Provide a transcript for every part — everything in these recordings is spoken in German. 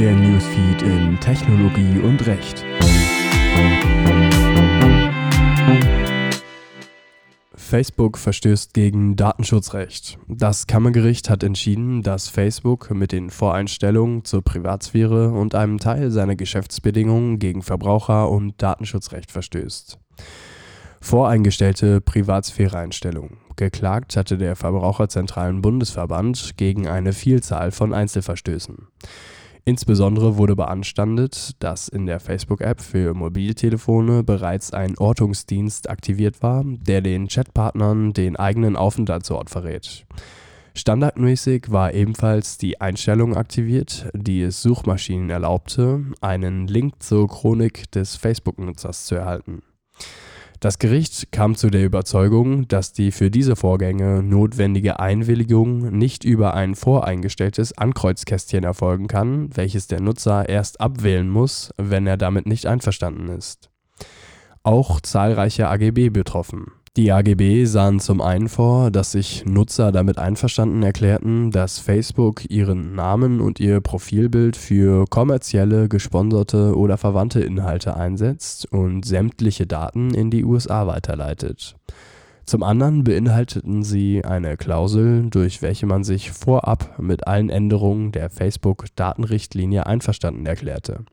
Der Newsfeed in Technologie und Recht. Facebook verstößt gegen Datenschutzrecht. Das Kammergericht hat entschieden, dass Facebook mit den Voreinstellungen zur Privatsphäre und einem Teil seiner Geschäftsbedingungen gegen Verbraucher- und Datenschutzrecht verstößt. Voreingestellte Privatsphäreeinstellungen. Geklagt hatte der Verbraucherzentralen Bundesverband gegen eine Vielzahl von Einzelverstößen. Insbesondere wurde beanstandet, dass in der Facebook-App für Mobiltelefone bereits ein Ortungsdienst aktiviert war, der den Chatpartnern den eigenen Aufenthaltsort verrät. Standardmäßig war ebenfalls die Einstellung aktiviert, die es Suchmaschinen erlaubte, einen Link zur Chronik des Facebook-Nutzers zu erhalten. Das Gericht kam zu der Überzeugung, dass die für diese Vorgänge notwendige Einwilligung nicht über ein voreingestelltes Ankreuzkästchen erfolgen kann, welches der Nutzer erst abwählen muss, wenn er damit nicht einverstanden ist. Auch zahlreiche AGB betroffen die AGB sahen zum einen vor, dass sich Nutzer damit einverstanden erklärten, dass Facebook ihren Namen und ihr Profilbild für kommerzielle, gesponserte oder verwandte Inhalte einsetzt und sämtliche Daten in die USA weiterleitet. Zum anderen beinhalteten sie eine Klausel, durch welche man sich vorab mit allen Änderungen der Facebook-Datenrichtlinie einverstanden erklärte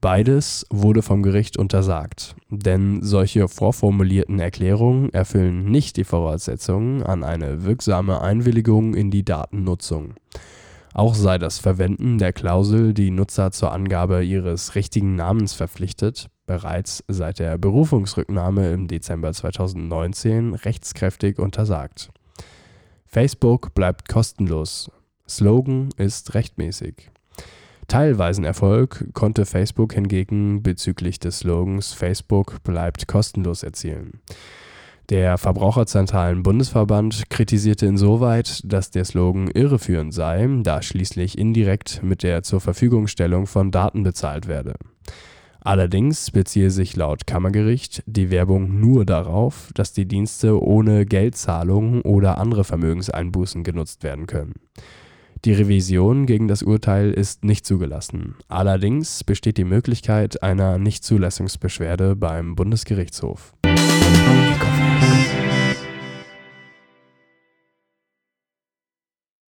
Beides wurde vom Gericht untersagt, denn solche vorformulierten Erklärungen erfüllen nicht die Voraussetzungen an eine wirksame Einwilligung in die Datennutzung. Auch sei das Verwenden der Klausel, die Nutzer zur Angabe ihres richtigen Namens verpflichtet, bereits seit der Berufungsrücknahme im Dezember 2019 rechtskräftig untersagt. Facebook bleibt kostenlos. Slogan ist rechtmäßig. Teilweisen Erfolg konnte Facebook hingegen bezüglich des Slogans Facebook bleibt kostenlos erzielen. Der Verbraucherzentralen Bundesverband kritisierte insoweit, dass der Slogan irreführend sei, da schließlich indirekt mit der Zurverfügungstellung von Daten bezahlt werde. Allerdings beziehe sich laut Kammergericht die Werbung nur darauf, dass die Dienste ohne Geldzahlungen oder andere Vermögenseinbußen genutzt werden können. Die Revision gegen das Urteil ist nicht zugelassen. Allerdings besteht die Möglichkeit einer Nichtzulassungsbeschwerde beim Bundesgerichtshof.